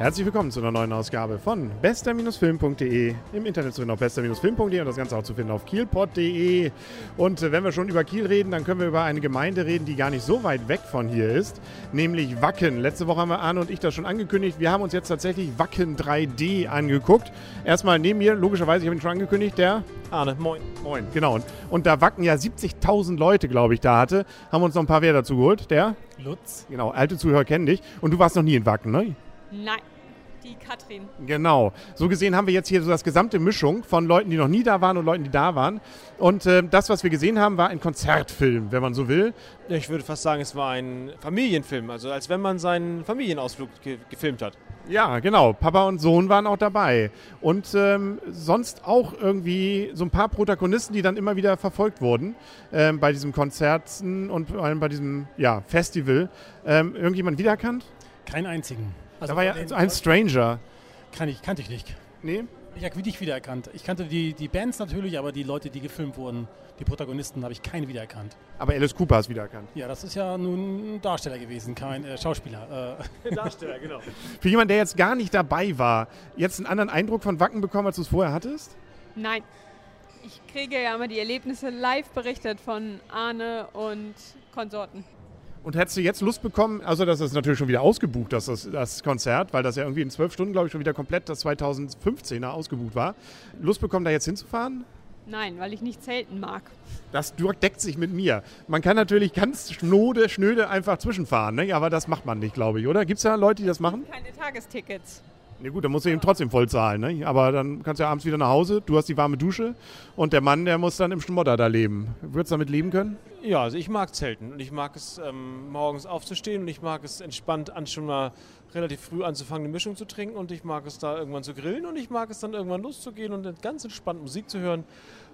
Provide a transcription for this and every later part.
Herzlich willkommen zu einer neuen Ausgabe von bester-film.de. Im Internet zu finden auf bester-film.de und das Ganze auch zu finden auf kielpot.de. Und äh, wenn wir schon über Kiel reden, dann können wir über eine Gemeinde reden, die gar nicht so weit weg von hier ist, nämlich Wacken. Letzte Woche haben wir Arne und ich das schon angekündigt. Wir haben uns jetzt tatsächlich Wacken 3D angeguckt. Erstmal neben mir, logischerweise, ich habe ihn schon angekündigt, der Arne, moin. Moin, genau. Und, und da Wacken ja 70.000 Leute, glaube ich, da hatte, haben wir uns noch ein paar wer dazu geholt. Der? Lutz. Genau, alte Zuhörer kennen dich. Und du warst noch nie in Wacken, ne? Nein, die Katrin. Genau. So gesehen haben wir jetzt hier so das gesamte Mischung von Leuten, die noch nie da waren und Leuten, die da waren. Und äh, das, was wir gesehen haben, war ein Konzertfilm, wenn man so will. Ich würde fast sagen, es war ein Familienfilm, also als wenn man seinen Familienausflug ge gefilmt hat. Ja, genau. Papa und Sohn waren auch dabei. Und ähm, sonst auch irgendwie so ein paar Protagonisten, die dann immer wieder verfolgt wurden ähm, bei diesen Konzerten und vor allem bei diesem ja, Festival. Ähm, irgendjemand wiedererkannt? Keinen einzigen. Also da war ja den- so ein Stranger. Kann ich, kannte ich nicht. Nee? Ich habe dich wiedererkannt. Ich kannte die, die Bands natürlich, aber die Leute, die gefilmt wurden, die Protagonisten, habe ich keine wiedererkannt. Aber Alice Cooper ist wiedererkannt. Ja, das ist ja nun ein Darsteller gewesen, kein äh, Schauspieler. Äh, Darsteller, genau. Für jemanden, der jetzt gar nicht dabei war, jetzt einen anderen Eindruck von Wacken bekommen, als du es vorher hattest? Nein. Ich kriege ja immer die Erlebnisse live berichtet von Arne und Konsorten. Und hättest du jetzt Lust bekommen, also das ist natürlich schon wieder ausgebucht, das, das, das Konzert, weil das ja irgendwie in zwölf Stunden, glaube ich, schon wieder komplett das 2015er ausgebucht war. Lust bekommen, da jetzt hinzufahren? Nein, weil ich nicht zelten mag. Das deckt sich mit mir. Man kann natürlich ganz schnode, schnöde einfach zwischenfahren, ne? aber das macht man nicht, glaube ich, oder? Gibt es da Leute, die das machen? Keine Tagestickets. Na gut, dann musst du eben trotzdem voll zahlen, ne? aber dann kannst du ja abends wieder nach Hause, du hast die warme Dusche und der Mann, der muss dann im Schmodder da leben. Würdest du damit leben können? Ja, also ich mag Zelten und ich mag es ähm, morgens aufzustehen und ich mag es entspannt an schon mal relativ früh anzufangen, eine Mischung zu trinken und ich mag es da irgendwann zu grillen und ich mag es dann irgendwann loszugehen und ganz entspannt Musik zu hören.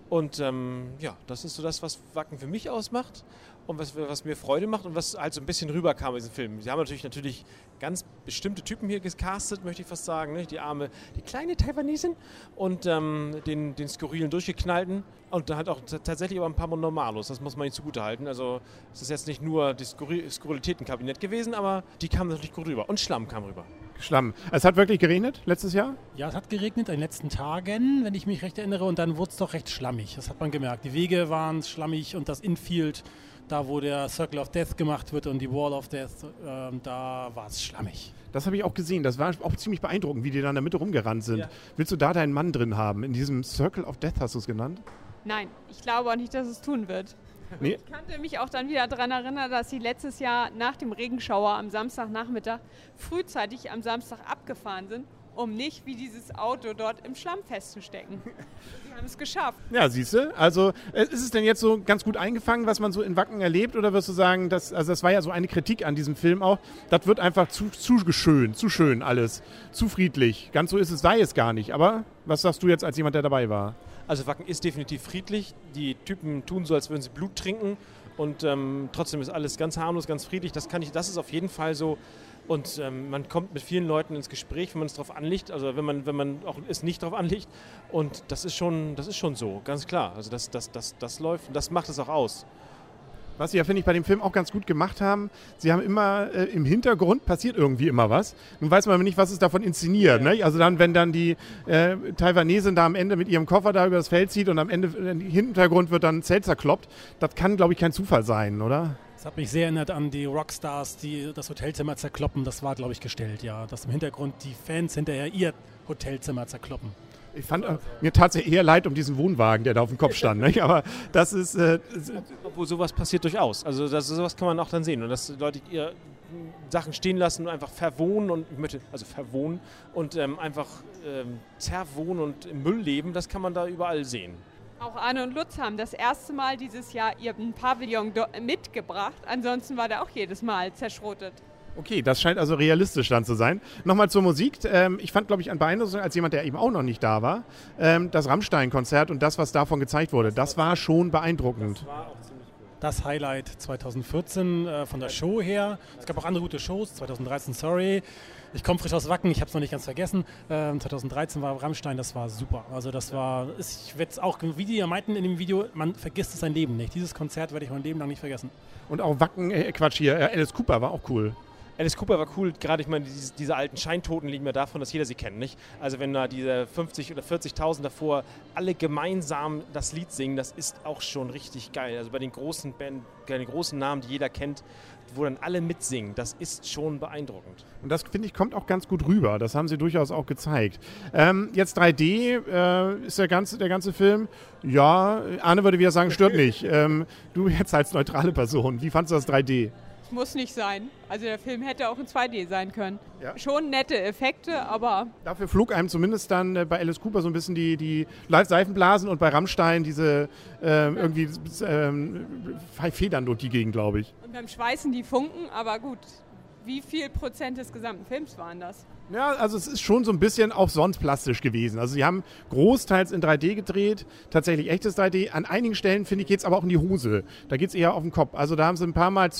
Und ähm, ja, das ist so das, was Wacken für mich ausmacht und was, was mir Freude macht und was halt so ein bisschen rüberkam in diesem Film. Sie haben natürlich natürlich ganz bestimmte Typen hier gecastet, möchte ich fast sagen. Ne? Die arme, die kleine Taiwanesin und ähm, den, den skurrilen Durchgeknallten und halt auch tatsächlich aber ein paar Normalos, das muss man ihnen zugutehalten. Also es ist jetzt nicht nur das Skurri Skurrilitätenkabinett gewesen, aber die kamen natürlich gut rüber und Schlamm kam rüber. Schlamm. Es hat wirklich geregnet letztes Jahr? ja, es hat geregnet in den letzten Tagen, wenn ich mich recht erinnere, und dann wurde es doch recht schlammig. Das hat man gemerkt. Die Wege waren schlammig und das Infield, da wo der Circle of Death gemacht wird und die Wall of Death, ähm, da war es schlammig. Das habe ich auch gesehen. Das war auch ziemlich beeindruckend, wie die da in der Mitte rumgerannt sind. Ja. Willst du da deinen Mann drin haben? In diesem Circle of Death hast du es genannt? Nein, ich glaube auch nicht, dass es tun wird. Nee. Ich kannte mich auch dann wieder daran erinnern, dass sie letztes Jahr nach dem Regenschauer am Samstagnachmittag frühzeitig am Samstag abgefahren sind, um nicht wie dieses Auto dort im Schlamm festzustecken. Sie haben es geschafft. Ja, siehst du. Also äh, ist es denn jetzt so ganz gut eingefangen, was man so in Wacken erlebt? Oder wirst du sagen, dass, also das war ja so eine Kritik an diesem Film auch, das wird einfach zu, zu schön, zu schön alles, zu friedlich. Ganz so ist es, sei es gar nicht. Aber was sagst du jetzt als jemand, der dabei war? Also Wacken ist definitiv friedlich. Die Typen tun so, als würden sie Blut trinken. Und ähm, trotzdem ist alles ganz harmlos, ganz friedlich. Das, kann ich, das ist auf jeden Fall so. Und ähm, man kommt mit vielen Leuten ins Gespräch, wenn man es darauf anlegt. Also wenn man, wenn man auch es nicht darauf anlegt. Und das ist schon, das ist schon so, ganz klar. Also das, das, das, das läuft und das macht es auch aus. Was sie ja, finde ich, bei dem Film auch ganz gut gemacht haben, sie haben immer äh, im Hintergrund passiert irgendwie immer was. Nun weiß man aber nicht, was ist davon inszeniert. Ne? Also dann, wenn dann die äh, Taiwanesin da am Ende mit ihrem Koffer da über das Feld zieht und am Ende äh, im Hintergrund wird dann ein Zelt zerkloppt, das kann, glaube ich, kein Zufall sein, oder? Das hat mich sehr erinnert an die Rockstars, die das Hotelzimmer zerkloppen. Das war, glaube ich, gestellt, ja. Dass im Hintergrund die Fans hinterher ihr Hotelzimmer zerkloppen. Ich fand äh, mir tatsächlich eher leid um diesen Wohnwagen, der da auf dem Kopf stand. Ne? Aber das ist, äh, Obwohl sowas passiert durchaus. Also das, sowas kann man auch dann sehen. Und dass Leute ihr Sachen stehen lassen und einfach verwohnen und ich möchte, also verwohnen und ähm, einfach ähm, zerwohnen und im Müll leben, das kann man da überall sehen. Auch Arne und Lutz haben das erste Mal dieses Jahr ihren Pavillon mitgebracht. Ansonsten war der auch jedes Mal zerschrotet. Okay, das scheint also realistisch dann zu sein. Nochmal zur Musik. Ähm, ich fand, glaube ich, an beeindruckend, als jemand, der eben auch noch nicht da war, ähm, das Rammstein-Konzert und das, was davon gezeigt wurde. Das war schon beeindruckend. Das Highlight 2014 äh, von der Show her. Es gab auch andere gute Shows. 2013, sorry. Ich komme frisch aus Wacken, ich habe es noch nicht ganz vergessen. Ähm, 2013 war Rammstein, das war super. Also das war, ich werde es auch, wie die ja meinten in dem Video, man vergisst sein Leben nicht. Dieses Konzert werde ich mein Leben lang nicht vergessen. Und auch Wacken, äh, Quatsch hier, äh, Alice Cooper war auch cool. Alice Cooper war cool, gerade ich meine, diese, diese, alten Scheintoten liegen mir davon, dass jeder sie kennt, nicht? Also wenn da diese 50 oder 40.000 davor alle gemeinsam das Lied singen, das ist auch schon richtig geil. Also bei den großen Band, bei den großen Namen, die jeder kennt, wo dann alle mitsingen, das ist schon beeindruckend. Und das, finde ich, kommt auch ganz gut rüber. Das haben sie durchaus auch gezeigt. Ähm, jetzt 3D äh, ist der ganze, der ganze Film. Ja, Arne würde wieder sagen, stört nicht. Ähm, du jetzt als neutrale Person, wie fandest du das 3D? Muss nicht sein. Also der Film hätte auch in 2D sein können. Ja. Schon nette Effekte, aber. Dafür flog einem zumindest dann äh, bei Alice Cooper so ein bisschen die, die Seifenblasen und bei Rammstein diese äh, irgendwie äh, Federn durch die Gegend, glaube ich. Und beim Schweißen die Funken, aber gut. Wie viel Prozent des gesamten Films waren das? Ja, also es ist schon so ein bisschen auch sonst plastisch gewesen. Also sie haben großteils in 3D gedreht, tatsächlich echtes 3D. An einigen Stellen, finde ich, geht es aber auch in die Hose. Da geht es eher auf den Kopf. Also da haben sie ein paar Mal,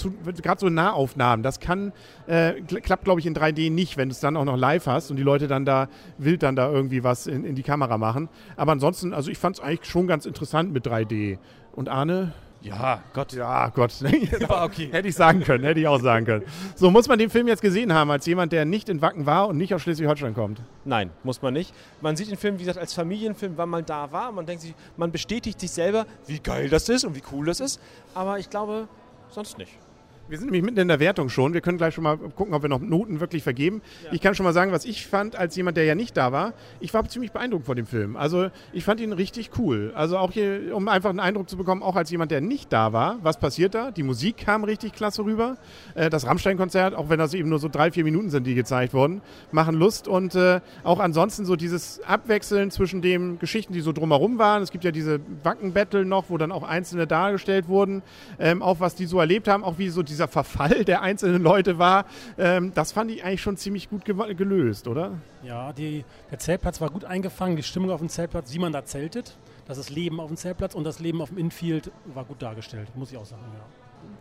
gerade so Nahaufnahmen, das kann, äh, klappt glaube ich in 3D nicht, wenn du es dann auch noch live hast und die Leute dann da wild dann da irgendwie was in, in die Kamera machen. Aber ansonsten, also ich fand es eigentlich schon ganz interessant mit 3D. Und Arne? Ja, Gott. Ja, Gott. War okay. hätte ich sagen können, hätte ich auch sagen können. So, muss man den Film jetzt gesehen haben, als jemand, der nicht in Wacken war und nicht aus Schleswig-Holstein kommt? Nein, muss man nicht. Man sieht den Film, wie gesagt, als Familienfilm, weil man da war. Man denkt sich, man bestätigt sich selber, wie geil das ist und wie cool das ist. Aber ich glaube, sonst nicht. Wir sind nämlich mitten in der Wertung schon. Wir können gleich schon mal gucken, ob wir noch Noten wirklich vergeben. Ja. Ich kann schon mal sagen, was ich fand, als jemand, der ja nicht da war. Ich war ziemlich beeindruckt von dem Film. Also ich fand ihn richtig cool. Also auch hier, um einfach einen Eindruck zu bekommen, auch als jemand, der nicht da war, was passiert da? Die Musik kam richtig klasse rüber. Äh, das Rammstein-Konzert, auch wenn das eben nur so drei, vier Minuten sind, die gezeigt wurden, machen Lust. Und äh, auch ansonsten so dieses Abwechseln zwischen den Geschichten, die so drumherum waren. Es gibt ja diese Wacken-Battle noch, wo dann auch Einzelne dargestellt wurden. Ähm, auch was die so erlebt haben, auch wie so die dieser Verfall der einzelnen Leute war, ähm, das fand ich eigentlich schon ziemlich gut ge gelöst, oder? Ja, die, der Zeltplatz war gut eingefangen, die Stimmung auf dem Zeltplatz, wie man da zeltet, das ist Leben auf dem Zeltplatz und das Leben auf dem Infield war gut dargestellt, muss ich auch sagen, ja.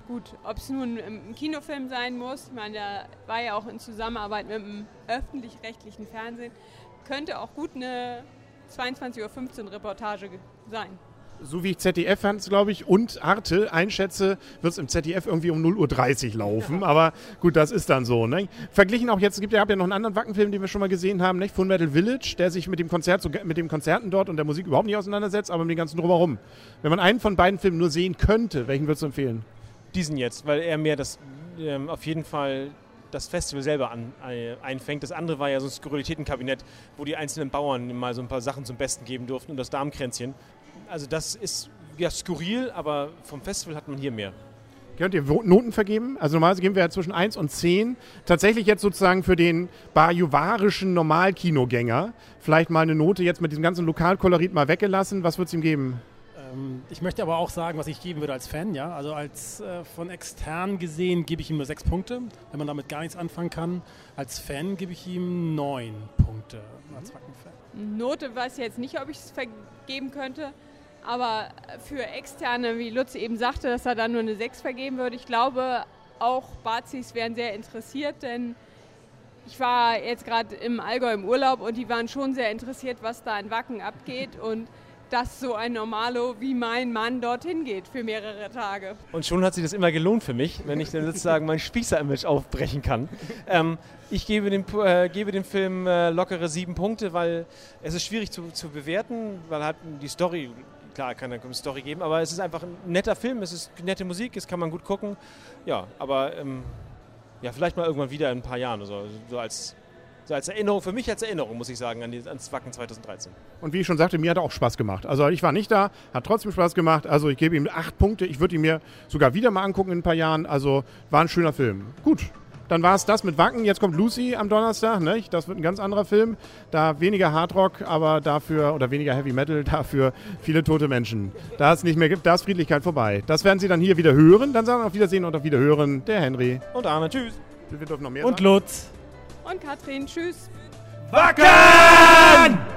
Gut, ob es nun ein Kinofilm sein muss, ich meine, der war ja auch in Zusammenarbeit mit dem öffentlich-rechtlichen Fernsehen, könnte auch gut eine 22.15 Uhr Reportage sein so wie ich ZDF fand, glaube ich, und Arte einschätze, wird es im ZDF irgendwie um 0.30 Uhr laufen. Ja. Aber gut, das ist dann so. Ne? Verglichen auch jetzt, es gibt ja, ja noch einen anderen Wackenfilm, den wir schon mal gesehen haben, nicht? Full Metal Village, der sich mit dem Konzert, so, mit den Konzerten dort und der Musik überhaupt nicht auseinandersetzt, aber mit dem ganzen Drumherum. Wenn man einen von beiden Filmen nur sehen könnte, welchen würdest du empfehlen? Diesen jetzt, weil er mehr das ähm, auf jeden Fall das Festival selber an, äh, einfängt. Das andere war ja so ein Skurrilitätenkabinett, wo die einzelnen Bauern mal so ein paar Sachen zum Besten geben durften und das Darmkränzchen also das ist ja skurril, aber vom Festival hat man hier mehr. Könnt ihr Noten vergeben? Also normalerweise geben wir ja zwischen 1 und 10. Tatsächlich jetzt sozusagen für den bajuwarischen Normalkinogänger vielleicht mal eine Note jetzt mit diesem ganzen Lokalkolorit mal weggelassen. Was wird es ihm geben? Ähm, ich möchte aber auch sagen, was ich geben würde als Fan. Ja? Also als äh, von extern gesehen gebe ich ihm nur 6 Punkte, wenn man damit gar nichts anfangen kann. Als Fan gebe ich ihm 9 Punkte als Wackenfan. Note weiß ich jetzt nicht, ob ich es vergeben könnte. Aber für Externe, wie Lutz eben sagte, dass er da nur eine 6 vergeben würde, ich glaube, auch Bazis wären sehr interessiert, denn ich war jetzt gerade im Allgäu im Urlaub und die waren schon sehr interessiert, was da in Wacken abgeht und dass so ein Normalo wie mein Mann dorthin geht für mehrere Tage. Und schon hat sich das immer gelohnt für mich, wenn ich dann sozusagen mein Spießer-Image aufbrechen kann. Ähm, ich gebe dem, äh, gebe dem Film äh, lockere sieben Punkte, weil es ist schwierig zu, zu bewerten, weil halt die Story klar, kann eine Story geben, aber es ist einfach ein netter Film, es ist nette Musik, es kann man gut gucken. Ja, aber ähm, ja, vielleicht mal irgendwann wieder in ein paar Jahren oder so, so als so als Erinnerung, für mich als Erinnerung, muss ich sagen, an die, ans Wacken 2013. Und wie ich schon sagte, mir hat er auch Spaß gemacht. Also ich war nicht da, hat trotzdem Spaß gemacht. Also ich gebe ihm acht Punkte. Ich würde ihn mir sogar wieder mal angucken in ein paar Jahren. Also war ein schöner Film. Gut, dann war es das mit Wacken. Jetzt kommt Lucy am Donnerstag. Ne? Das wird ein ganz anderer Film. Da weniger Hardrock, aber dafür, oder weniger Heavy Metal, dafür viele tote Menschen. Da es nicht mehr gibt, da ist Friedlichkeit vorbei. Das werden Sie dann hier wieder hören. Dann sagen wir auf Wiedersehen und auf Wiederhören. Der Henry. Und Arne. Tschüss. Wir dürfen noch mehr Und sagen. Lutz. Und Katrin. Tschüss. Wacken!